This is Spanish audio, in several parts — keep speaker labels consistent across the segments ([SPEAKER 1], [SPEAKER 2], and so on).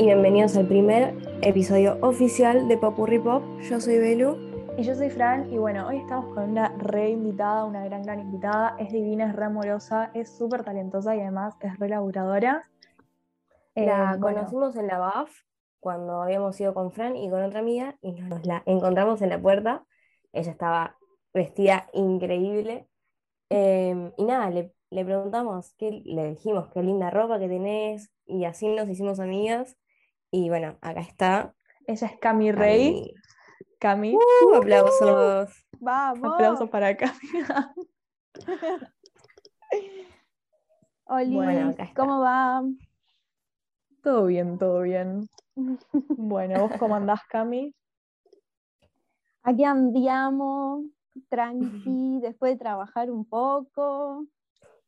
[SPEAKER 1] y bienvenidos al primer episodio oficial de Popurri Pop. Yo soy Belu.
[SPEAKER 2] Y yo soy Fran, y bueno, hoy estamos con una re invitada, una gran, gran invitada. Es divina, es re amorosa, es súper talentosa y además es re laburadora.
[SPEAKER 1] La
[SPEAKER 2] Eh, bueno,
[SPEAKER 1] conocimos en la BAF cuando habíamos ido con Fran y con otra amiga y nos la encontramos en la puerta. Ella estaba vestida increíble. Eh, y nada, le, le preguntamos, qué, le dijimos qué linda ropa que tenés y así nos hicimos amigas. Y bueno, acá está.
[SPEAKER 2] ella es Cami Rey. Cami,
[SPEAKER 1] Uh, aplausos.
[SPEAKER 3] Vamos.
[SPEAKER 2] aplausos para Cami.
[SPEAKER 3] Oli,
[SPEAKER 1] Bueno.
[SPEAKER 3] ¿cómo va?
[SPEAKER 2] todo bien, todo bien. Bueno, ¿vos cómo andás, Cami?
[SPEAKER 3] Aquí andiamo, tranqui, después de trabajar un poco.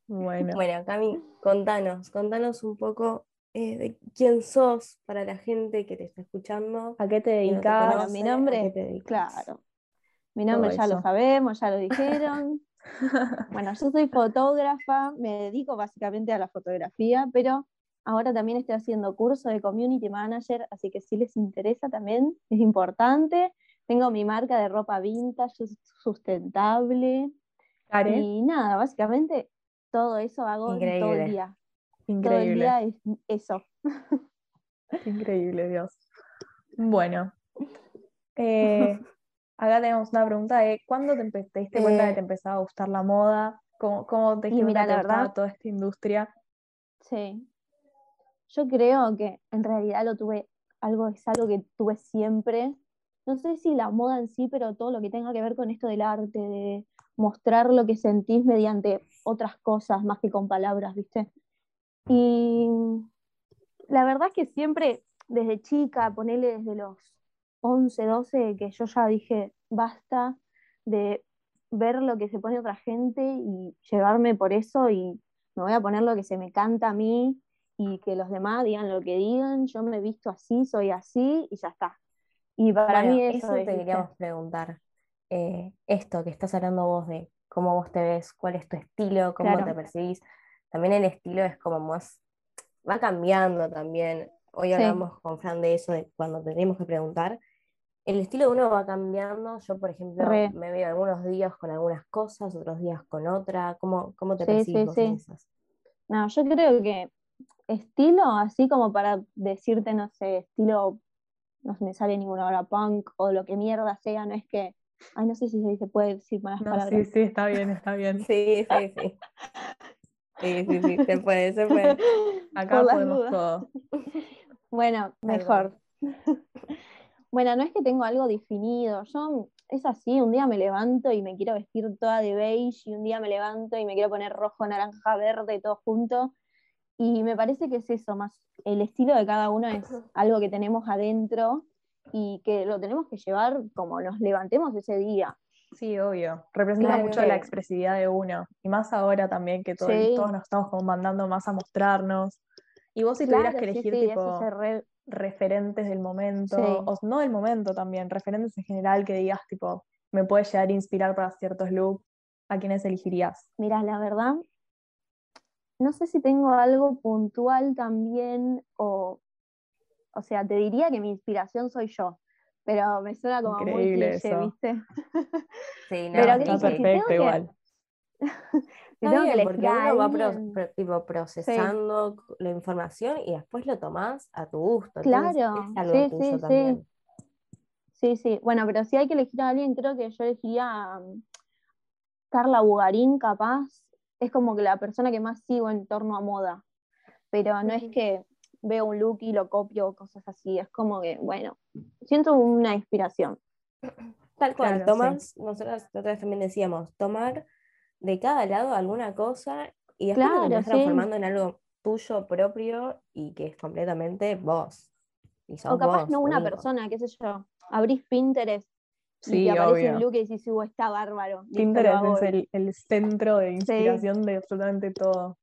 [SPEAKER 2] Bueno,
[SPEAKER 1] Bueno, Cami, contanos, contanos un poco eh, de quién sos para la gente que te está escuchando.
[SPEAKER 2] ¿a qué te
[SPEAKER 1] no
[SPEAKER 2] dedicas?
[SPEAKER 1] Conoce,
[SPEAKER 3] mi
[SPEAKER 1] ¿a qué
[SPEAKER 3] nombre, claro. Mi nombre
[SPEAKER 2] Todo
[SPEAKER 3] ya lo sabemos, ya lo dijeron. Bueno, yo soy fotógrafa, me dedico básicamente a la fotografía, pero ahora también estoy haciendo curso de community manager, así que si les interesa también, es importante. Tengo mi marca de ropa vintage, sustentable. Y nada, básicamente todo eso hago todo
[SPEAKER 1] Increíble.
[SPEAKER 3] el día. Todo el
[SPEAKER 2] increíble.
[SPEAKER 3] día es eso.
[SPEAKER 2] Increíble, Dios. Bueno, eh, acá tenemos una pregunta de ¿cuándo te, te diste cuenta
[SPEAKER 1] Eh,
[SPEAKER 2] que te empezaba a gustar la moda? ¿Cómo, cómo te diste cuenta
[SPEAKER 3] la verdad-
[SPEAKER 2] toda esta industria?
[SPEAKER 3] Sí. Yo creo que en realidad lo tuve, algo es algo que tuve siempre. No sé si la moda en sí, pero todo lo que tenga que ver con esto del arte, de mostrar lo que sentís mediante otras cosas más que con palabras, ¿viste? Y la verdad es que siempre, desde chica, ponele desde los 11, 12, que yo ya dije, basta de ver lo que se pone otra gente y llevarme por eso y me voy a poner lo que se me canta a mí y que los demás digan lo que digan, yo me he visto así, soy así y ya está. Y para
[SPEAKER 1] Bueno,
[SPEAKER 3] mí
[SPEAKER 1] eso,
[SPEAKER 3] eso,
[SPEAKER 1] te queríamos preguntar. Eh, esto que estás hablando vos de cómo vos te ves, cuál es tu estilo, cómo
[SPEAKER 3] Claro.
[SPEAKER 1] te percibís. También el estilo es como más, va cambiando también. Hoy
[SPEAKER 3] Sí.
[SPEAKER 1] hablamos con Fran de eso, de cuando tenemos que preguntar. El estilo de uno va cambiando. Yo, por ejemplo,
[SPEAKER 3] Re.
[SPEAKER 1] me veo algunos días con algunas cosas, otros días con otra. ¿Cómo, cómo te
[SPEAKER 3] Sí, sí,
[SPEAKER 1] vos en esas?
[SPEAKER 3] No, yo creo que estilo, así como para decirte, no sé, estilo, no se me sale ninguna hora punk o lo que mierda sea, no es que, ay, no sé si se puede decir malas
[SPEAKER 2] No,
[SPEAKER 3] palabras.
[SPEAKER 2] sí, sí, está bien, está bien.
[SPEAKER 1] Sí, sí, sí. Sí, sí, sí, se puede, se puede.
[SPEAKER 2] Acá podemos todo.
[SPEAKER 3] Bueno, mejor. Bueno, no es que tengo algo definido. Yo es así, un día me levanto y me quiero vestir toda de beige y un día me levanto y me quiero poner rojo, naranja, verde, todo junto. Y me parece que es eso, más el estilo de cada uno es algo que tenemos adentro y que lo tenemos que llevar como nos levantemos ese día.
[SPEAKER 2] Sí, obvio. Representa
[SPEAKER 1] Claro
[SPEAKER 2] mucho
[SPEAKER 1] que-
[SPEAKER 2] la expresividad de uno. Y más ahora también que todo-
[SPEAKER 3] Sí.
[SPEAKER 2] todos nos estamos como mandando más a mostrarnos. Y vos si tuvieras que elegir
[SPEAKER 3] sí,
[SPEAKER 2] tipo
[SPEAKER 3] re-
[SPEAKER 2] referentes del momento, o no del momento también, referentes en general que digas tipo, me puede llegar a inspirar para ciertos looks, ¿a quiénes elegirías?
[SPEAKER 3] Mira, la verdad, no sé si tengo algo puntual también, o, o sea, te diría que mi inspiración soy yo, pero me suena como
[SPEAKER 2] Increíble
[SPEAKER 3] muy cliché,
[SPEAKER 2] eso.
[SPEAKER 3] ¿viste?
[SPEAKER 1] Sí, no,
[SPEAKER 3] Pero
[SPEAKER 2] Está
[SPEAKER 3] si
[SPEAKER 2] perfecto
[SPEAKER 3] que-
[SPEAKER 2] igual.
[SPEAKER 3] Si
[SPEAKER 1] Está
[SPEAKER 3] tengo que
[SPEAKER 1] bien, porque uno va pro-
[SPEAKER 3] alguien-
[SPEAKER 1] pro- tipo, procesando la información y después lo tomás a tu gusto.
[SPEAKER 3] Claro,
[SPEAKER 1] es algo
[SPEAKER 3] sí,
[SPEAKER 1] tuyo
[SPEAKER 3] sí, sí.
[SPEAKER 1] también.
[SPEAKER 3] Sí, sí. Bueno, pero si hay que elegir a alguien, creo que yo elegiría a um, Carla Bugarín, capaz. Es como que la persona que más sigo en torno a moda. Pero no es que veo un look y lo copio cosas así. Es como que, bueno, siento una inspiración.
[SPEAKER 1] Tal cual,
[SPEAKER 2] Claro,
[SPEAKER 1] tomás, nosotros la otra vez también decíamos, tomar de cada lado alguna cosa y después lo
[SPEAKER 3] Claro,
[SPEAKER 1] terminás
[SPEAKER 3] sí.
[SPEAKER 1] transformando en algo tuyo propio y que es completamente vos. Y
[SPEAKER 3] O capaz
[SPEAKER 1] vos,
[SPEAKER 3] no una
[SPEAKER 1] único.
[SPEAKER 3] persona, qué sé yo. Abrís Pinterest y
[SPEAKER 2] Sí,
[SPEAKER 3] te aparece
[SPEAKER 2] obvio.
[SPEAKER 3] un look y decís, "Uh, está bárbaro. lo
[SPEAKER 2] Pinterest es
[SPEAKER 3] hoy".
[SPEAKER 2] el, el centro de inspiración de absolutamente todo.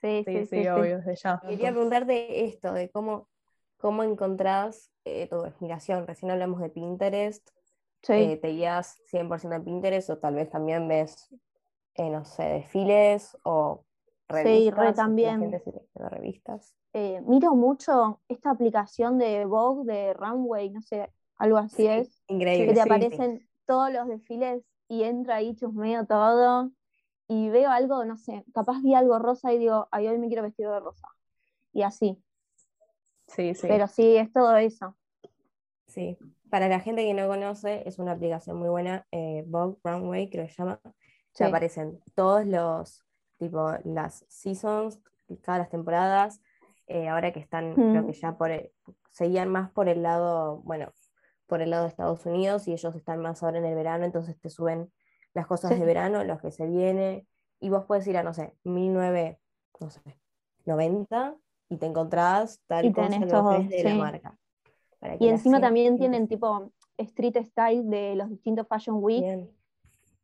[SPEAKER 3] Sí,
[SPEAKER 2] Sí,
[SPEAKER 3] sí,
[SPEAKER 2] sí,
[SPEAKER 3] sí, sí.
[SPEAKER 2] obvio, desde ya.
[SPEAKER 1] Quería preguntarte esto, de cómo, cómo encontrás eh, tu inspiración. Recién hablamos de Pinterest.
[SPEAKER 3] Sí.
[SPEAKER 1] eh, ¿te guías 100% en Pinterest o tal vez también ves, eh, no sé, desfiles o revistas.
[SPEAKER 3] re
[SPEAKER 1] la
[SPEAKER 3] también.
[SPEAKER 1] lee revistas.
[SPEAKER 3] Eh, miro mucho esta aplicación de Vogue, de Runway, no sé, algo así
[SPEAKER 1] Sí,
[SPEAKER 3] es,
[SPEAKER 1] Increíble.
[SPEAKER 3] que te
[SPEAKER 2] sí, sí.
[SPEAKER 3] aparecen todos los desfiles y entro ahí, chusmeo todo y veo algo, no sé, capaz vi algo rosa y digo, ay, hoy me quiero vestir de rosa. Y así,
[SPEAKER 2] Sí, sí.
[SPEAKER 3] pero sí, es todo eso.
[SPEAKER 1] Sí, para la gente que no conoce, es una aplicación muy buena, eh, Vogue Runway, creo que se llama.
[SPEAKER 3] Sí.
[SPEAKER 1] aparecen todos los, tipo, las seasons, cada las temporadas, eh, ahora que están, creo
[SPEAKER 3] Mm.
[SPEAKER 1] que ya por el- seguían más por el lado, bueno, por el lado de Estados Unidos y ellos están más ahora en el verano, entonces te suben las cosas
[SPEAKER 3] Sí.
[SPEAKER 1] de verano, los que se viene, y vos puedes ir a, no sé, 1990 y te encontrás tal
[SPEAKER 3] Y
[SPEAKER 1] cosa
[SPEAKER 3] todo,
[SPEAKER 1] de la
[SPEAKER 3] sí.
[SPEAKER 1] marca. para que
[SPEAKER 3] Y
[SPEAKER 1] la
[SPEAKER 3] encima también tienen tipo street style de los distintos Fashion Week,
[SPEAKER 1] Bien.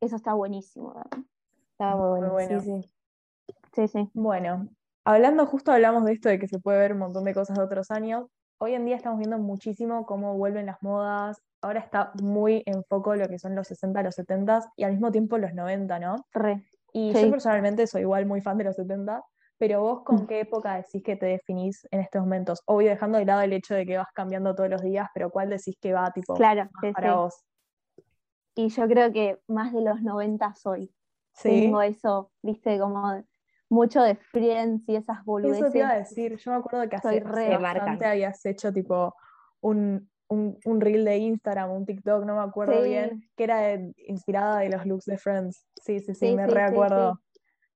[SPEAKER 3] eso está buenísimo. ¿verdad?
[SPEAKER 1] Estaba muy
[SPEAKER 2] Muy
[SPEAKER 1] bueno.
[SPEAKER 2] bueno.
[SPEAKER 1] Sí, sí.
[SPEAKER 3] Sí, sí.
[SPEAKER 2] Bueno, hablando, justo hablamos de esto de que se puede ver un montón de cosas de otros años. Hoy en día estamos viendo muchísimo cómo vuelven las modas. Ahora está muy en foco lo que son los 60, los 70 y al mismo tiempo los 90, ¿no?
[SPEAKER 3] Re.
[SPEAKER 2] Y
[SPEAKER 3] Sí.
[SPEAKER 2] yo personalmente soy igual muy fan de los 70, pero vos con qué época decís que te definís en estos momentos? Obvio, dejando de lado el hecho de que vas cambiando todos los días, pero ¿cuál decís que va tipo
[SPEAKER 3] Claro,
[SPEAKER 2] más
[SPEAKER 3] sí,
[SPEAKER 2] para
[SPEAKER 3] sí.
[SPEAKER 2] vos?
[SPEAKER 3] Y yo creo que más de los 90 soy.
[SPEAKER 2] Sí,
[SPEAKER 3] Tengo eso, viste, como mucho de Friends y esas boludeces.
[SPEAKER 2] eso te iba a decir. Yo me acuerdo que hace, hace bastante habías hecho tipo un, un, un reel de Instagram, un TikTok, no me acuerdo
[SPEAKER 3] Sí.
[SPEAKER 2] bien, que era de- inspirada de los looks de Friends. Sí, sí, sí,
[SPEAKER 3] Sí,
[SPEAKER 2] me
[SPEAKER 3] sí, sí,
[SPEAKER 2] reacuerdo.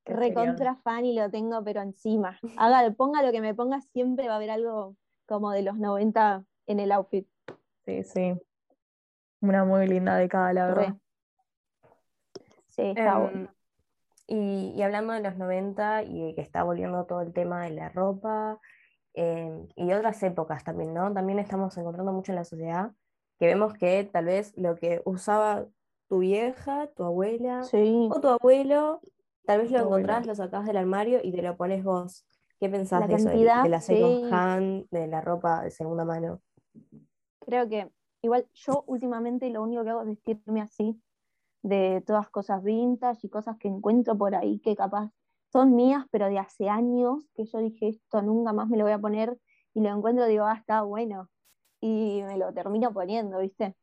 [SPEAKER 3] Recontra fan y lo tengo, pero encima. Haga, ponga lo que me ponga, siempre va a haber algo como de los 90 en el outfit.
[SPEAKER 2] Sí, sí. Una muy linda década, la verdad.
[SPEAKER 3] Sí, está
[SPEAKER 1] Em,
[SPEAKER 3] bueno.
[SPEAKER 1] y, y hablando de los 90 y de que está volviendo todo el tema de la ropa em, y otras épocas también, ¿no? También estamos encontrando mucho en la sociedad que vemos que tal vez lo que usaba tu vieja, tu abuela
[SPEAKER 3] Sí,
[SPEAKER 1] o tu abuelo, tal vez lo
[SPEAKER 2] Tu
[SPEAKER 1] encontrás, lo sacás del armario y te lo pones vos. ¿Qué pensás
[SPEAKER 3] La
[SPEAKER 1] de eso, de la second
[SPEAKER 3] sí.
[SPEAKER 1] hand, de la ropa de segunda mano?
[SPEAKER 3] creo que igual yo últimamente lo único que hago es vestirme así, de todas cosas vintage y cosas que encuentro por ahí que capaz son mías, pero de hace años, que yo dije esto nunca más me lo voy a poner y lo encuentro digo, ah, está bueno. Y me lo termino poniendo, ¿viste?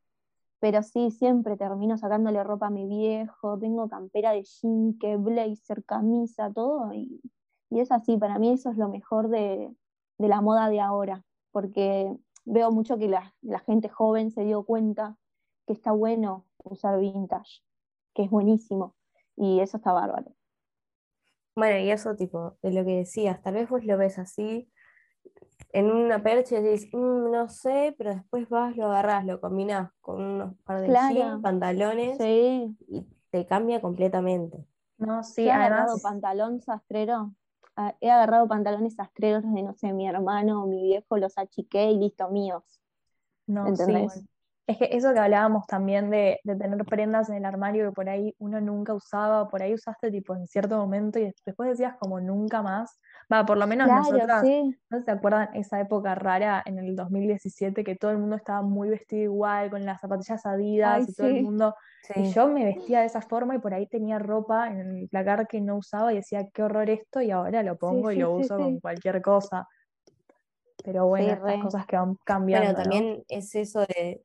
[SPEAKER 3] Pero sí, siempre termino sacándole ropa a mi viejo, tengo campera de jean, que blazer, camisa, todo, y, y es así, para mí eso es lo mejor de, de la moda de ahora, porque veo mucho que la, la gente joven se dio cuenta que está bueno usar vintage, que es buenísimo, y eso está bárbaro.
[SPEAKER 1] Bueno, y eso tipo, de lo que decías, tal vez vos lo ves así en una percha y decís, "Mm, no sé, pero después vas, lo agarrás, lo combinás con unos par de
[SPEAKER 3] Claro.
[SPEAKER 1] jeans, pantalones
[SPEAKER 3] Sí,
[SPEAKER 1] y te cambia completamente.
[SPEAKER 2] No, sí,
[SPEAKER 3] he agarrado
[SPEAKER 2] además.
[SPEAKER 3] pantalón sastrero, ah, he agarrado pantalones sastreros de, no sé, mi hermano o mi viejo, los achiqué y listo, míos.
[SPEAKER 2] No, sí.
[SPEAKER 3] ¿Entendés?
[SPEAKER 2] Es que eso que hablábamos también de, de tener prendas en el armario que por ahí uno nunca usaba, por ahí usaste tipo en cierto momento y después decías como nunca más. Va, por lo menos
[SPEAKER 3] Claro,
[SPEAKER 2] nosotras,
[SPEAKER 3] sí,
[SPEAKER 2] ¿no se acuerdan esa época rara en el 2017 que todo el mundo estaba muy vestido igual, con las zapatillas Adidas
[SPEAKER 3] Ay,
[SPEAKER 2] y todo el
[SPEAKER 3] sí.
[SPEAKER 2] mundo? Y yo me vestía de esa forma y por ahí tenía ropa en el placar que no usaba y decía, qué horror esto, y ahora lo pongo y
[SPEAKER 3] sí,
[SPEAKER 2] lo uso
[SPEAKER 3] sí.
[SPEAKER 2] con cualquier cosa. Pero bueno,
[SPEAKER 3] Sí,
[SPEAKER 2] estas cosas que van cambiando,
[SPEAKER 1] Bueno,
[SPEAKER 2] ¿no?
[SPEAKER 1] también es eso de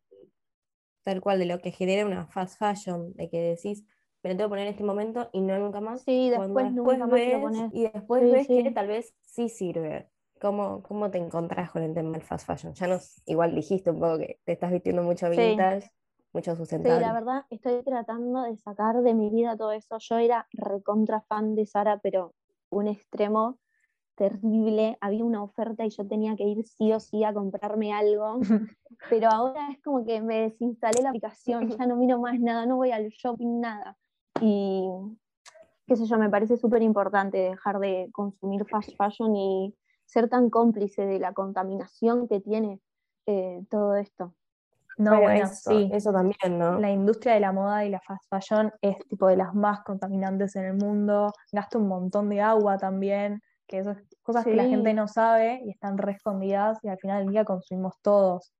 [SPEAKER 1] tal cual de lo que genera una fast fashion, de que decís, me lo tengo que poner en este momento y no nunca más.
[SPEAKER 3] Sí, después
[SPEAKER 1] después
[SPEAKER 3] nunca más te lo
[SPEAKER 1] ves y después
[SPEAKER 3] Sí,
[SPEAKER 1] ves que
[SPEAKER 3] sí.
[SPEAKER 1] tal vez sí sirve. ¿Cómo, cómo te encontrás con el tema del fast fashion? Ya nos, igual dijiste un poco que te estás vistiendo mucho
[SPEAKER 3] Sí.
[SPEAKER 1] vintage, mucho
[SPEAKER 3] Sí,
[SPEAKER 1] sustentable.
[SPEAKER 3] la verdad, estoy tratando de sacar de mi vida todo eso. Yo era recontra fan de Sara, pero un extremo terrible. Había una oferta y yo tenía que ir sí o sí a comprarme algo. Pero ahora es como que me desinstalé la aplicación, ya no miro más nada, no voy al shopping, nada. Y qué sé yo, me parece súper importante dejar de consumir fast fashion y ser tan cómplice de la contaminación que tiene eh, todo esto.
[SPEAKER 2] No,
[SPEAKER 1] Bueno,
[SPEAKER 2] bueno,
[SPEAKER 1] eso,
[SPEAKER 2] sí.
[SPEAKER 1] eso también, ¿no?
[SPEAKER 2] La industria de la moda y la fast fashion es tipo de las más contaminantes en el mundo, gasta un montón de agua también, que esas cosas que la gente no sabe y están re escondidas y al final del día consumimos todos.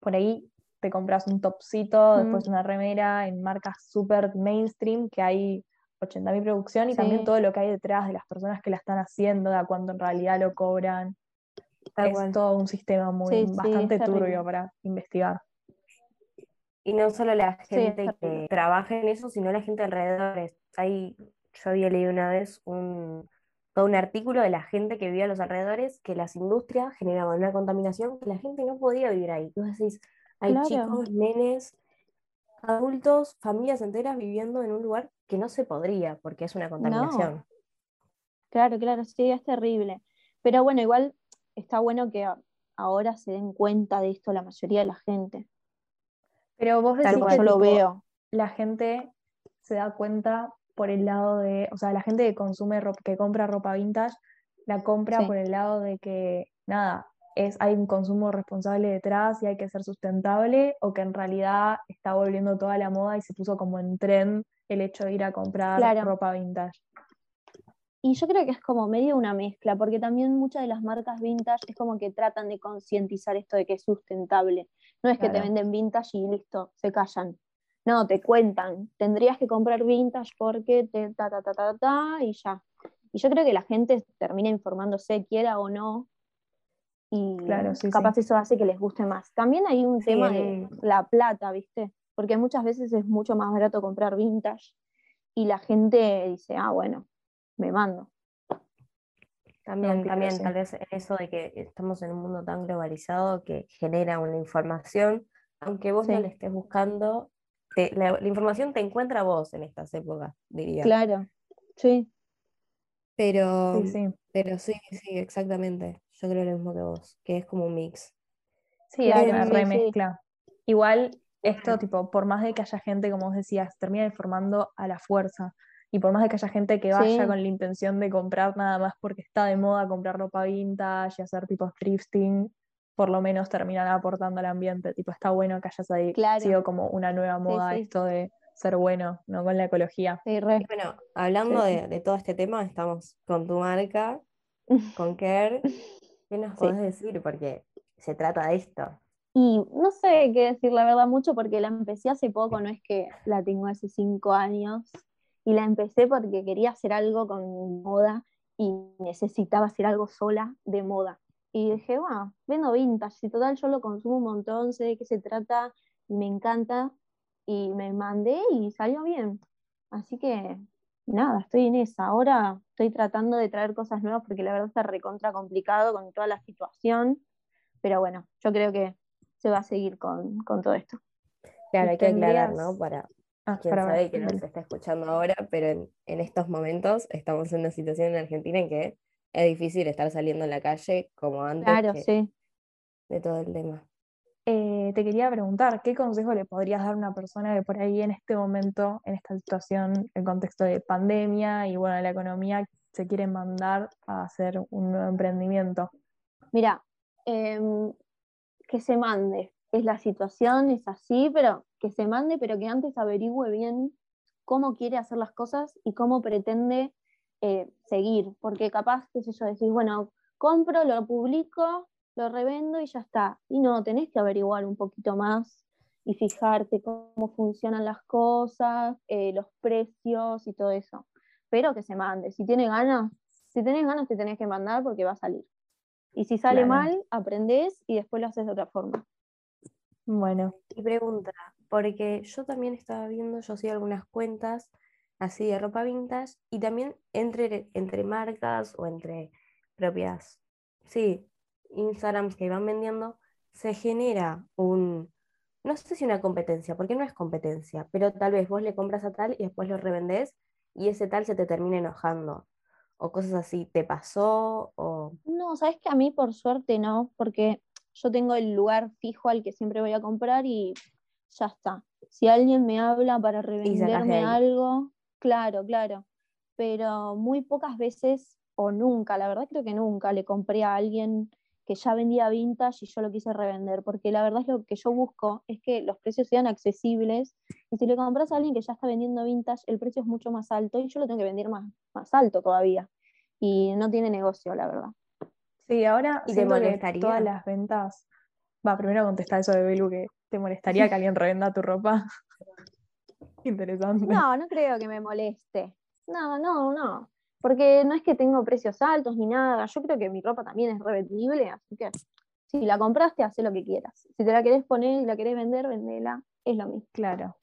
[SPEAKER 2] Por ahí te compras un topsito, después
[SPEAKER 3] Mm.
[SPEAKER 2] una remera en marcas súper mainstream que hay 80.000 producción y también todo lo que hay detrás de las personas que la están haciendo, de a cuánto en realidad lo cobran.
[SPEAKER 1] Tal
[SPEAKER 2] es
[SPEAKER 1] cual.
[SPEAKER 2] todo un sistema muy
[SPEAKER 3] Sí,
[SPEAKER 2] bastante turbio para investigar.
[SPEAKER 1] Y no solo la gente que trabaja en eso, sino la gente alrededor. Hay, yo había leído una vez un, todo un artículo de la gente que vivía a los alrededores, que las industrias generaban una contaminación que la gente no podía vivir ahí. Vos decís, hay
[SPEAKER 3] Claro.
[SPEAKER 1] chicos, nenes, adultos, familias enteras viviendo en un lugar que no se podría, porque es una contaminación.
[SPEAKER 3] Claro, claro, sí, es terrible. Pero bueno, igual está bueno que ahora se den cuenta de esto la mayoría de la gente.
[SPEAKER 2] Pero vos decís que
[SPEAKER 3] Yo lo veo.
[SPEAKER 2] la gente se da cuenta por el lado de, o sea, la gente que consume ropa, que compra ropa vintage, la compra
[SPEAKER 3] Sí.
[SPEAKER 2] por el lado de que, nada, es, hay un consumo responsable detrás y hay que ser sustentable, o que en realidad está volviendo toda la moda y se puso como en tren el hecho de ir a comprar
[SPEAKER 3] Claro.
[SPEAKER 2] ropa vintage.
[SPEAKER 3] Y yo creo que es como medio una mezcla, porque también muchas de las marcas vintage es como que tratan de concientizar esto de que es sustentable. No es que te venden vintage y listo, se callan. No, te cuentan, tendrías que comprar vintage porque te ta ta ta ta ta y ya. Y yo creo que la gente termina informándose, quiera o no, y
[SPEAKER 2] Claro, sí,
[SPEAKER 3] capaz
[SPEAKER 2] sí.
[SPEAKER 3] eso hace que les guste más. También hay un
[SPEAKER 1] Sí,
[SPEAKER 3] tema de la plata, ¿viste? Porque muchas veces es mucho más barato comprar vintage y la gente dice, ah, bueno, me mando.
[SPEAKER 1] También, también tal vez eso de que estamos en un mundo tan globalizado que genera una información, aunque vos no la estés buscando, te- la, la información te encuentra a vos en estas épocas, diría.
[SPEAKER 3] Claro, sí.
[SPEAKER 1] Pero,
[SPEAKER 2] Sí, sí.
[SPEAKER 1] pero sí, sí, exactamente. Yo creo lo mismo que vos, que es como un mix.
[SPEAKER 2] Sí, es
[SPEAKER 3] Claro,
[SPEAKER 2] una
[SPEAKER 3] sí, sí.
[SPEAKER 2] remezcla. Igual, esto, tipo, por más de que haya gente, como vos decías, termina informando a la fuerza. Y por más de que haya gente que vaya
[SPEAKER 3] Sí.
[SPEAKER 2] con la intención de comprar nada más porque está de moda comprar ropa vintage y hacer tipo thrifting, por lo menos terminan aportando al ambiente. Tipo, está bueno que hayas ahí
[SPEAKER 3] Claro.
[SPEAKER 2] sido como una nueva moda
[SPEAKER 3] sí.
[SPEAKER 2] esto de ser bueno, ¿no? Con la ecología.
[SPEAKER 3] Sí, re.
[SPEAKER 1] Bueno, hablando
[SPEAKER 2] Sí.
[SPEAKER 1] de, de todo este tema, estamos con tu marca, con Care. ¿Qué nos
[SPEAKER 3] Sí.
[SPEAKER 1] podés decir? Porque se trata de esto.
[SPEAKER 3] Y no sé qué decir la verdad mucho porque la empecé hace poco, no es que la tengo hace cinco años. Y la empecé porque quería hacer algo con moda y necesitaba hacer algo sola de moda. Y dije, bueno, vendo vintage, y total yo lo consumo un montón, sé de qué se trata y me encanta. Y me mandé y salió bien. Así que nada, estoy en esa. Ahora estoy tratando de traer cosas nuevas porque la verdad está recontra complicado con toda la situación. Pero bueno, yo creo que se va a seguir con, con todo esto.
[SPEAKER 1] Claro, hay que aclarar, ¿no? Para
[SPEAKER 2] Ah, para
[SPEAKER 1] sabe que nos está escuchando ahora, pero en, en estos momentos estamos en una situación en Argentina en que es difícil estar saliendo en la calle como antes
[SPEAKER 3] Claro,
[SPEAKER 1] que-
[SPEAKER 3] sí.
[SPEAKER 1] de todo el tema.
[SPEAKER 2] Eh, te quería preguntar, ¿qué consejo le podrías dar a una persona que por ahí en este momento, en esta situación, en contexto de pandemia y bueno, la economía, se quiere mandar a hacer un nuevo emprendimiento?
[SPEAKER 3] Mira, em, que se mande. Es la situación, es así, pero que se mande, pero que antes averigüe bien cómo quiere hacer las cosas y cómo pretende eh, seguir. Porque capaz, qué sé yo, decís, bueno, compro, lo publico, lo revendo y ya está. Y no, tenés que averiguar un poquito más y fijarte cómo funcionan las cosas, eh, los precios y todo eso. Pero que se mande. Si tiene ganas, si tenés ganas te tenés que mandar porque va a salir. Y si sale
[SPEAKER 2] Claro.
[SPEAKER 3] mal, aprendés y después lo haces de otra forma.
[SPEAKER 2] Bueno,
[SPEAKER 1] Y pregunta, porque yo también estaba viendo, yo sigo algunas cuentas así de ropa vintage y también entre, entre marcas o entre propias, sí, Instagrams que van vendiendo, se genera un, no sé si una competencia, porque no es competencia, pero tal vez vos le compras a tal y después lo revendés y ese tal se te termina enojando o cosas así. ¿Te pasó? O...
[SPEAKER 3] No, sabes que a mí por suerte no, porque yo tengo el lugar fijo al que siempre voy a comprar y ya está. Si alguien me habla para revenderme algo, claro, claro. Pero muy pocas veces o nunca, la verdad creo que nunca le compré a alguien que ya vendía vintage y yo lo quise revender, porque la verdad es lo que yo busco es que los precios sean accesibles y si le compras a alguien que ya está vendiendo vintage, el precio es mucho más alto y yo lo tengo que vender más, más alto todavía. Y no tiene negocio, la verdad.
[SPEAKER 2] sí, ahora
[SPEAKER 1] ¿Y te molestaría?
[SPEAKER 2] todas las ventas. Va, primero contestar eso de Belu, que te molestaría que alguien revenda tu ropa. Interesante.
[SPEAKER 3] No, no creo que me moleste. No, no, no. Porque no es que tengo precios altos ni nada. Yo creo que mi ropa también es revendible, así que si la compraste, haz lo que quieras. Si te la querés poner y la querés vender, vendela. Es lo mismo.
[SPEAKER 2] Claro.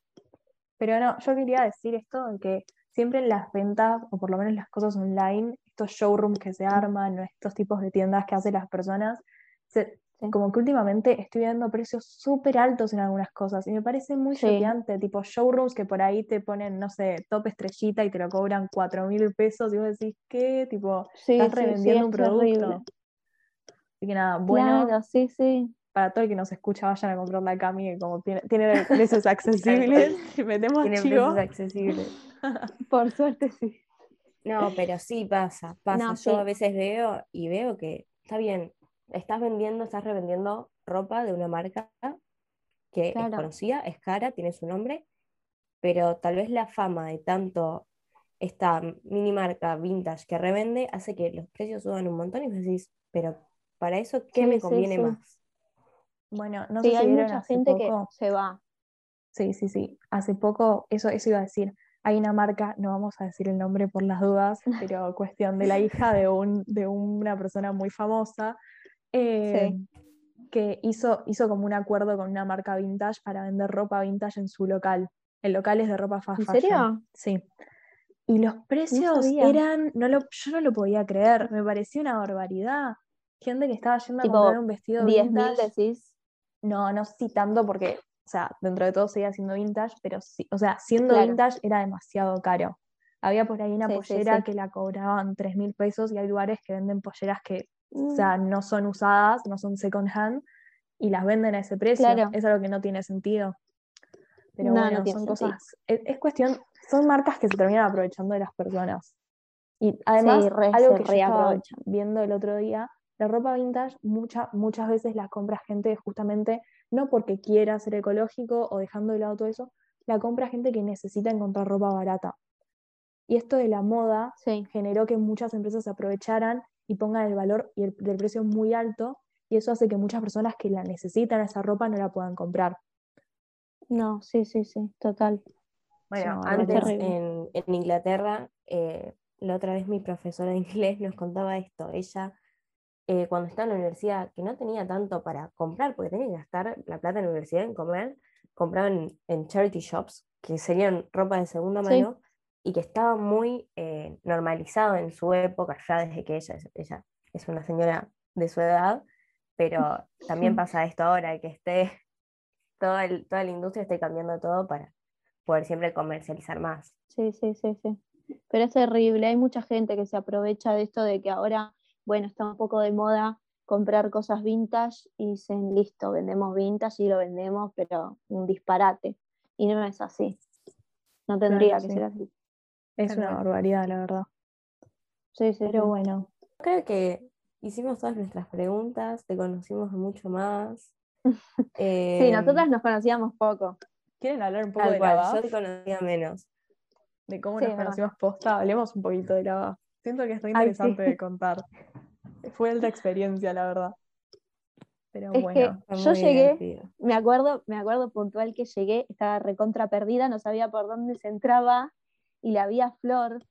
[SPEAKER 2] Pero no, yo quería decir esto de que siempre en las ventas, o por lo menos las cosas online, estos showrooms que se arman, o estos tipos de tiendas que hacen las personas, se-
[SPEAKER 3] Sí.
[SPEAKER 2] como que últimamente estoy viendo precios súper altos en algunas cosas y me parece muy
[SPEAKER 3] Sí.
[SPEAKER 2] choqueante, tipo showrooms que por ahí te ponen, no sé, top estrellita y te lo cobran cuatro mil pesos y vos decís, ¿qué? Tipo,
[SPEAKER 3] Sí,
[SPEAKER 2] estás
[SPEAKER 3] sí, sí,
[SPEAKER 2] revendiendo un producto. Así que nada, bueno,
[SPEAKER 3] Claro, sí, sí.
[SPEAKER 2] para todo el que nos escucha, vayan a comprar la Cami, que como tiene, tiene precios accesibles, metemos
[SPEAKER 1] Tienen
[SPEAKER 2] chivo.
[SPEAKER 1] precios accesibles.
[SPEAKER 3] Por suerte sí.
[SPEAKER 1] No, pero sí pasa, pasa.
[SPEAKER 3] No,
[SPEAKER 1] Yo
[SPEAKER 3] sí.
[SPEAKER 1] a veces veo y veo que está bien, estás vendiendo, estás revendiendo ropa de una marca que es
[SPEAKER 3] Claro.
[SPEAKER 1] conocida, es cara, tiene su nombre, pero tal vez la fama de tanto esta mini marca vintage que revende hace que los precios suban un montón y vos decís, pero para eso, ¿qué
[SPEAKER 3] Sí,
[SPEAKER 1] me conviene
[SPEAKER 3] sí.
[SPEAKER 1] más?
[SPEAKER 2] Bueno, no
[SPEAKER 3] sí,
[SPEAKER 2] sé si
[SPEAKER 3] hay mucha gente
[SPEAKER 2] poco.
[SPEAKER 3] que se va.
[SPEAKER 2] Sí, sí, sí. Hace poco, eso, eso iba a decir. Hay una marca, no vamos a decir el nombre por las dudas, pero cuestión de la hija de, un, de una persona muy famosa, eh, que hizo, hizo como un acuerdo con una marca vintage para vender ropa vintage en su local. El local es de ropa fast
[SPEAKER 3] ¿En
[SPEAKER 2] fashion.
[SPEAKER 3] serio?
[SPEAKER 2] Sí. Y los precios eran, no lo, yo no lo podía creer, me parecía una barbaridad. Gente que estaba yendo a comprar un vestido
[SPEAKER 3] 10.000
[SPEAKER 2] vintage.
[SPEAKER 3] decís.
[SPEAKER 2] No, no si tanto porque, o sea, dentro de todo seguía siendo vintage, pero sí, o sea, siendo
[SPEAKER 3] Claro.
[SPEAKER 2] vintage era demasiado caro. Había por ahí una
[SPEAKER 3] Sí, sí,
[SPEAKER 2] pollera
[SPEAKER 3] sí.
[SPEAKER 2] que la cobraban 3 mil pesos y hay lugares que venden polleras que, o
[SPEAKER 3] Mm,
[SPEAKER 2] sea, no son usadas, no son second hand y las venden a ese precio.
[SPEAKER 3] Claro.
[SPEAKER 2] Es algo que no tiene sentido. Pero
[SPEAKER 3] No, no
[SPEAKER 2] bueno, son cosas, es, es cuestión, son marcas que se terminan aprovechando de las personas. Y además,
[SPEAKER 3] re,
[SPEAKER 2] algo que yo estaba viendo el otro día, la ropa vintage mucha, muchas veces la compra gente justamente no porque quiera ser ecológico o dejando de lado todo eso, la compra gente que necesita encontrar ropa barata. Y esto de la moda
[SPEAKER 3] Sí,
[SPEAKER 2] generó que muchas empresas se aprovecharan y pongan el valor y el del precio muy alto, y eso hace que muchas personas que la necesitan esa ropa no la puedan comprar.
[SPEAKER 3] no, sí, sí, sí, total.
[SPEAKER 1] Bueno,
[SPEAKER 2] No,
[SPEAKER 1] antes en, en Inglaterra, eh, la otra vez mi profesora de inglés nos contaba esto. Ella, eh, cuando estaba en la universidad, que no tenía tanto para comprar, porque tenía que gastar la plata en la universidad en comer, compraba en, en charity shops, que serían ropa de segunda
[SPEAKER 3] Sí.
[SPEAKER 1] Y que estaba muy eh, normalizado en su época, ya desde que ella, es- ella es una señora de su edad, pero también pasa esto ahora, que esté toda, el- toda la industria esté cambiando todo para poder siempre comercializar más.
[SPEAKER 3] Sí, sí, sí, sí. Pero es terrible. Hay mucha gente que se aprovecha de esto de que ahora, bueno, está un poco de moda comprar cosas vintage y dicen, listo, vendemos vintage y lo vendemos, pero un disparate. Y no es así. No tendría que
[SPEAKER 2] sí.
[SPEAKER 3] ser así.
[SPEAKER 2] Es una barbaridad, la verdad.
[SPEAKER 3] Sí, sí,
[SPEAKER 2] Pero
[SPEAKER 3] sí.
[SPEAKER 2] bueno,
[SPEAKER 1] Creo que hicimos todas nuestras preguntas, te conocimos mucho más.
[SPEAKER 3] Sí,
[SPEAKER 1] Eh,
[SPEAKER 3] nosotras nos conocíamos poco.
[SPEAKER 2] ¿quieren hablar un poco
[SPEAKER 1] tal
[SPEAKER 2] de la
[SPEAKER 1] cual,
[SPEAKER 2] BAF?
[SPEAKER 1] yo te conocía menos.
[SPEAKER 2] De cómo
[SPEAKER 3] Sí,
[SPEAKER 2] nos conocimos posta, hablemos un poquito de la BAF. Siento que es re
[SPEAKER 3] Ay, sí.
[SPEAKER 2] interesante de contar. Fue alta experiencia, la verdad. Pero
[SPEAKER 3] Es
[SPEAKER 2] bueno,
[SPEAKER 3] yo llegué,
[SPEAKER 1] divertido.
[SPEAKER 3] me acuerdo, me acuerdo puntual que llegué, estaba recontra perdida, no sabía por dónde se entraba y la vi a Flor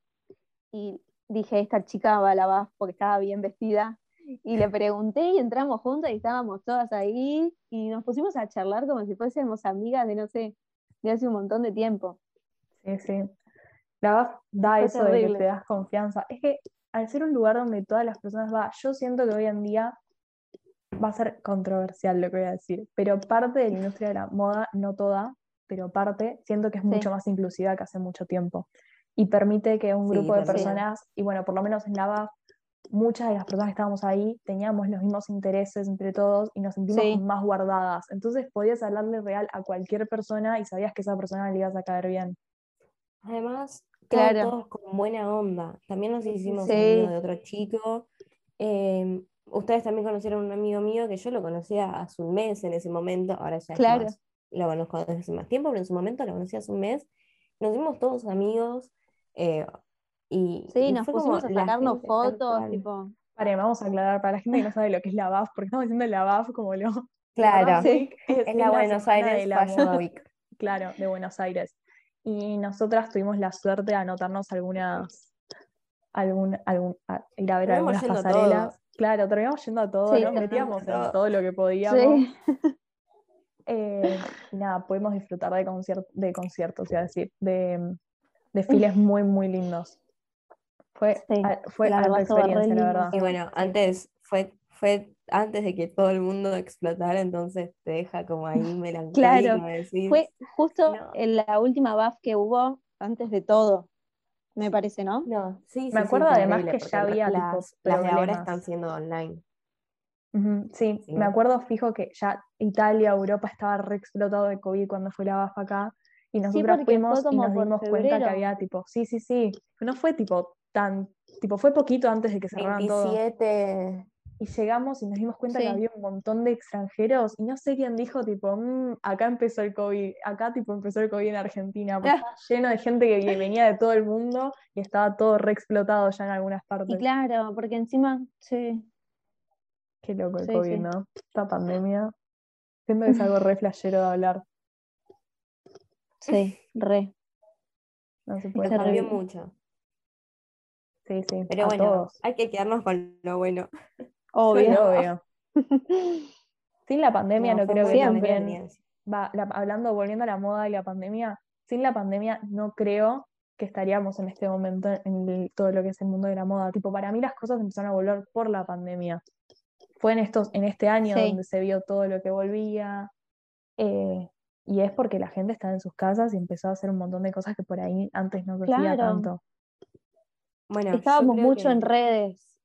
[SPEAKER 3] y dije, esta chica va a la BAF porque estaba bien vestida y le pregunté y entramos juntas y estábamos todas ahí y nos pusimos a charlar como si fuésemos amigas de no sé, de hace un montón de tiempo.
[SPEAKER 2] sí, sí. La BAF da
[SPEAKER 3] Fue
[SPEAKER 2] eso de que te das confianza. Es que al ser un lugar donde todas las personas van, yo siento que hoy en día va a ser controversial lo que voy a decir, pero parte de la industria de la moda, no toda, pero parte, siento que es
[SPEAKER 3] Sí.
[SPEAKER 2] mucho más inclusiva que hace mucho tiempo. Y permite que un
[SPEAKER 1] Sí,
[SPEAKER 2] grupo de
[SPEAKER 1] tal cual.
[SPEAKER 2] personas, y bueno, por lo menos en la BAF, muchas de las personas que estábamos ahí teníamos los mismos intereses entre todos y nos sentimos
[SPEAKER 3] Sí.
[SPEAKER 2] más guardadas. Entonces podías hablarle real a cualquier persona y sabías que esa persona le ibas a caer bien.
[SPEAKER 1] Además,
[SPEAKER 3] Claro.
[SPEAKER 1] todos con buena onda. También nos hicimos
[SPEAKER 3] Sí.
[SPEAKER 1] amigos de otro chico. Eh, ustedes también conocieron a un amigo mío que yo lo conocía hace un mes en ese momento, ahora ya es más, lo conozco desde hace más tiempo, pero en su momento lo conocí hace un mes. Nos hicimos todos amigos eh, y,
[SPEAKER 3] Sí,
[SPEAKER 1] y
[SPEAKER 3] nos pusimos a
[SPEAKER 1] la
[SPEAKER 3] sacarnos fotos, tipo,
[SPEAKER 2] Pare, vamos a aclarar para la gente que no sabe lo que es la BAF, porque estamos diciendo la BAF como lo.
[SPEAKER 1] Claro,
[SPEAKER 2] Week
[SPEAKER 1] es la Buenos
[SPEAKER 2] semana de
[SPEAKER 1] Aires
[SPEAKER 2] la
[SPEAKER 1] Fashion Week.
[SPEAKER 2] Claro, de Buenos Aires. y nosotras tuvimos la suerte de anotarnos algunas, algún, algún, a- ir a ver
[SPEAKER 1] Terminamos
[SPEAKER 2] algunas
[SPEAKER 1] yendo a
[SPEAKER 2] pasarelas.
[SPEAKER 1] todos.
[SPEAKER 2] Claro, terminamos yendo a todo,
[SPEAKER 3] Sí,
[SPEAKER 2] nos metíamos en
[SPEAKER 1] todo.
[SPEAKER 2] todo lo que podíamos.
[SPEAKER 3] Sí.
[SPEAKER 2] Eh, y nada, pudimos disfrutar de, concier- de conciertos, iba a decir, de mm, desfiles muy, muy lindos. Fue,
[SPEAKER 3] Sí,
[SPEAKER 2] a- fue
[SPEAKER 3] la
[SPEAKER 2] alta experiencia, la verdad.
[SPEAKER 1] Y bueno, antes fue, fue antes de que todo el mundo explotara, entonces te deja como ahí melancólico
[SPEAKER 3] Claro,
[SPEAKER 1] decís,
[SPEAKER 3] Fue justo
[SPEAKER 1] No.
[SPEAKER 3] en la última BAF que hubo antes de todo, me parece, ¿no?
[SPEAKER 1] No, sí, sí,
[SPEAKER 2] Me
[SPEAKER 1] sí,
[SPEAKER 2] acuerdo además que ya había,
[SPEAKER 1] las, las de ahora están siendo online.
[SPEAKER 2] Sí,
[SPEAKER 1] Sí.
[SPEAKER 2] me acuerdo fijo que ya Italia, Europa estaba re explotado de COVID cuando fue la BAFA acá. Y nosotros fuimos y nos dimos cuenta que había tipo, sí, sí, sí. No fue tipo tan, tipo, fue poquito antes de que cerraran todo.
[SPEAKER 1] 27,
[SPEAKER 2] Y llegamos y nos dimos cuenta que había un montón de extranjeros. Y no sé quién dijo, tipo, "Mm, acá empezó el COVID, acá tipo empezó el COVID en Argentina. Porque
[SPEAKER 3] Ah.
[SPEAKER 2] estaba lleno de gente que venía de todo el mundo y estaba todo re explotado ya en algunas
[SPEAKER 3] Y
[SPEAKER 2] partes.
[SPEAKER 3] claro, porque encima, sí,
[SPEAKER 2] Qué loco el
[SPEAKER 3] Sí,
[SPEAKER 2] COVID,
[SPEAKER 3] sí.
[SPEAKER 2] ¿no? Esta pandemia. Siento que es algo re flashero de hablar.
[SPEAKER 3] sí, re.
[SPEAKER 2] No se puede
[SPEAKER 3] Es
[SPEAKER 1] cambió mucho.
[SPEAKER 2] Sí, sí.
[SPEAKER 1] Pero
[SPEAKER 2] a
[SPEAKER 1] bueno,
[SPEAKER 2] todos.
[SPEAKER 1] hay que quedarnos con lo bueno.
[SPEAKER 2] Sí,
[SPEAKER 3] Obvio.
[SPEAKER 2] obvio. Sin la pandemia no, creo que también. Va, la- hablando, volviendo a la moda y la pandemia, sin la pandemia no creo que estaríamos en este momento en el- todo lo que es el mundo de la moda. Tipo, para mí las cosas empezaron a volver por la pandemia. Fue en estos, en este año
[SPEAKER 3] Sí.
[SPEAKER 2] donde se vio todo lo que volvía. eh, y es porque la gente estaba en sus casas y empezó a hacer un montón de cosas que por ahí antes no se hacía
[SPEAKER 3] Claro.
[SPEAKER 2] tanto.
[SPEAKER 1] Bueno,
[SPEAKER 3] Estábamos mucho
[SPEAKER 1] que
[SPEAKER 3] en redes,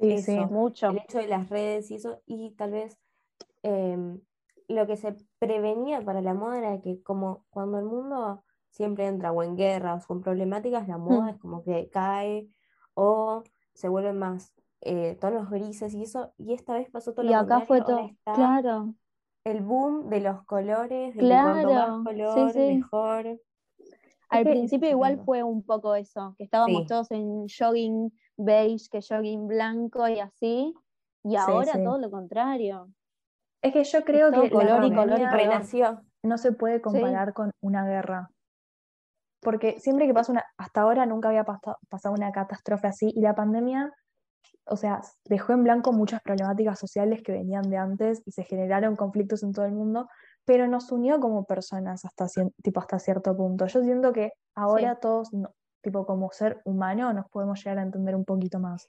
[SPEAKER 2] Sí, sí.
[SPEAKER 3] Mucho.
[SPEAKER 1] el hecho de las redes y eso, y tal vez em, lo que se prevenía para la moda era que como cuando el mundo siempre entra o en guerras o en problemáticas, la moda
[SPEAKER 3] Mm.
[SPEAKER 1] es como que cae o se vuelven más eh, tonos grises y eso, y esta vez pasó todo
[SPEAKER 3] Y
[SPEAKER 1] lo
[SPEAKER 3] acá fue todo,
[SPEAKER 1] está
[SPEAKER 3] claro,
[SPEAKER 1] el boom de los colores, de que cuanto más
[SPEAKER 3] Claro, sí,
[SPEAKER 1] color,
[SPEAKER 3] sí.
[SPEAKER 1] mejor.
[SPEAKER 3] Al principio igual fue un poco eso, que estábamos
[SPEAKER 1] Sí.
[SPEAKER 3] todos en jogging beige, que jogging blanco y así, y ahora
[SPEAKER 2] sí.
[SPEAKER 3] todo lo contrario.
[SPEAKER 2] Es que yo creo que la
[SPEAKER 3] color y color y color.
[SPEAKER 1] Renació.
[SPEAKER 2] no se puede comparar con una guerra. Porque siempre que pasa una, hasta ahora nunca había pasa- pasado una catástrofe así y la pandemia, o sea, dejó en blanco muchas problemáticas sociales que venían de antes y se generaron conflictos en todo el mundo, pero nos unió como personas hasta, tipo, hasta cierto punto. Yo siento que ahora todos, no- tipo como ser humano, nos podemos llegar a entender un poquito más.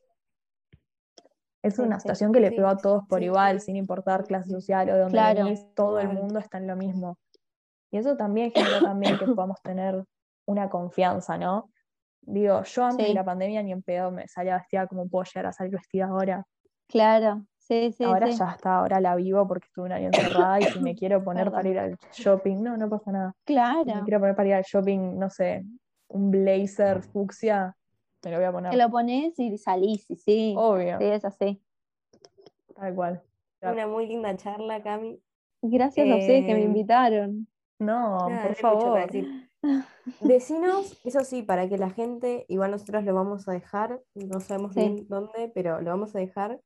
[SPEAKER 2] Es
[SPEAKER 3] Sí,
[SPEAKER 2] una
[SPEAKER 3] sí,
[SPEAKER 2] situación que le pegó a todos por igual, sin importar clase social o de dónde
[SPEAKER 3] Claro.
[SPEAKER 2] venís, todo el mundo está en lo mismo. Y eso también generó también que podamos tener una confianza, ¿no? Digo, yo antes de
[SPEAKER 3] Sí.
[SPEAKER 2] la pandemia ni en pedo me salía vestida como puedo llegar a salir vestida ahora.
[SPEAKER 3] Claro, sí, sí,
[SPEAKER 2] ahora
[SPEAKER 3] sí.
[SPEAKER 2] ya está, ahora la vivo porque estuve un año encerrada y si me quiero poner
[SPEAKER 3] Perdón.
[SPEAKER 2] para ir al shopping, no, no pasa nada. Si me
[SPEAKER 3] Claro,
[SPEAKER 2] quiero poner para ir al shopping, no sé, un blazer fucsia, me lo voy a poner.
[SPEAKER 3] te lo pones y salís, y sí,
[SPEAKER 2] Obvio,
[SPEAKER 3] sí, es así.
[SPEAKER 2] tal cual. Claro.
[SPEAKER 1] Una muy linda charla, Cami.
[SPEAKER 3] Gracias a ustedes que me
[SPEAKER 1] Eh,
[SPEAKER 3] invitaron.
[SPEAKER 2] No,
[SPEAKER 1] Nada,
[SPEAKER 2] por favor.
[SPEAKER 1] Decinos, eso sí, para que la gente, igual nosotros lo vamos a dejar, no sabemos
[SPEAKER 3] Sí.
[SPEAKER 1] bien dónde, pero lo vamos a dejar.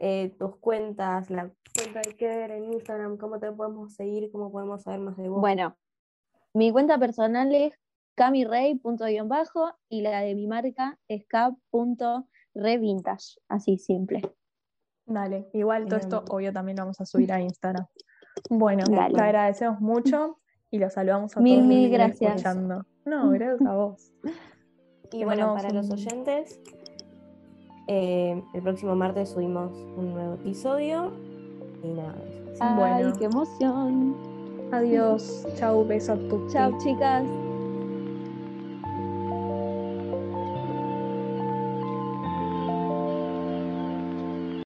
[SPEAKER 1] eh, tus cuentas, la cuenta de Kerr en Instagram, cómo te podemos seguir, cómo podemos saber más de vos.
[SPEAKER 3] Bueno, mi cuenta personal es camirey.bajo y la de mi marca es cap.revintage, así simple.
[SPEAKER 2] Dale, igual todo esto,
[SPEAKER 1] Bien.
[SPEAKER 2] obvio, también lo vamos a subir a Instagram. Bueno,
[SPEAKER 3] Dale.
[SPEAKER 2] te agradecemos mucho y los saludamos a
[SPEAKER 3] Mil,
[SPEAKER 2] todos
[SPEAKER 3] mil
[SPEAKER 2] están
[SPEAKER 3] gracias.
[SPEAKER 2] escuchando. No, gracias a vos.
[SPEAKER 1] y
[SPEAKER 2] te
[SPEAKER 1] bueno, para los oyentes, eh, el próximo martes subimos un nuevo episodio. Y nada.
[SPEAKER 3] Ay,
[SPEAKER 2] Bueno.
[SPEAKER 3] qué emoción.
[SPEAKER 2] Adiós, chau, besos a tu
[SPEAKER 3] Chao, chicas.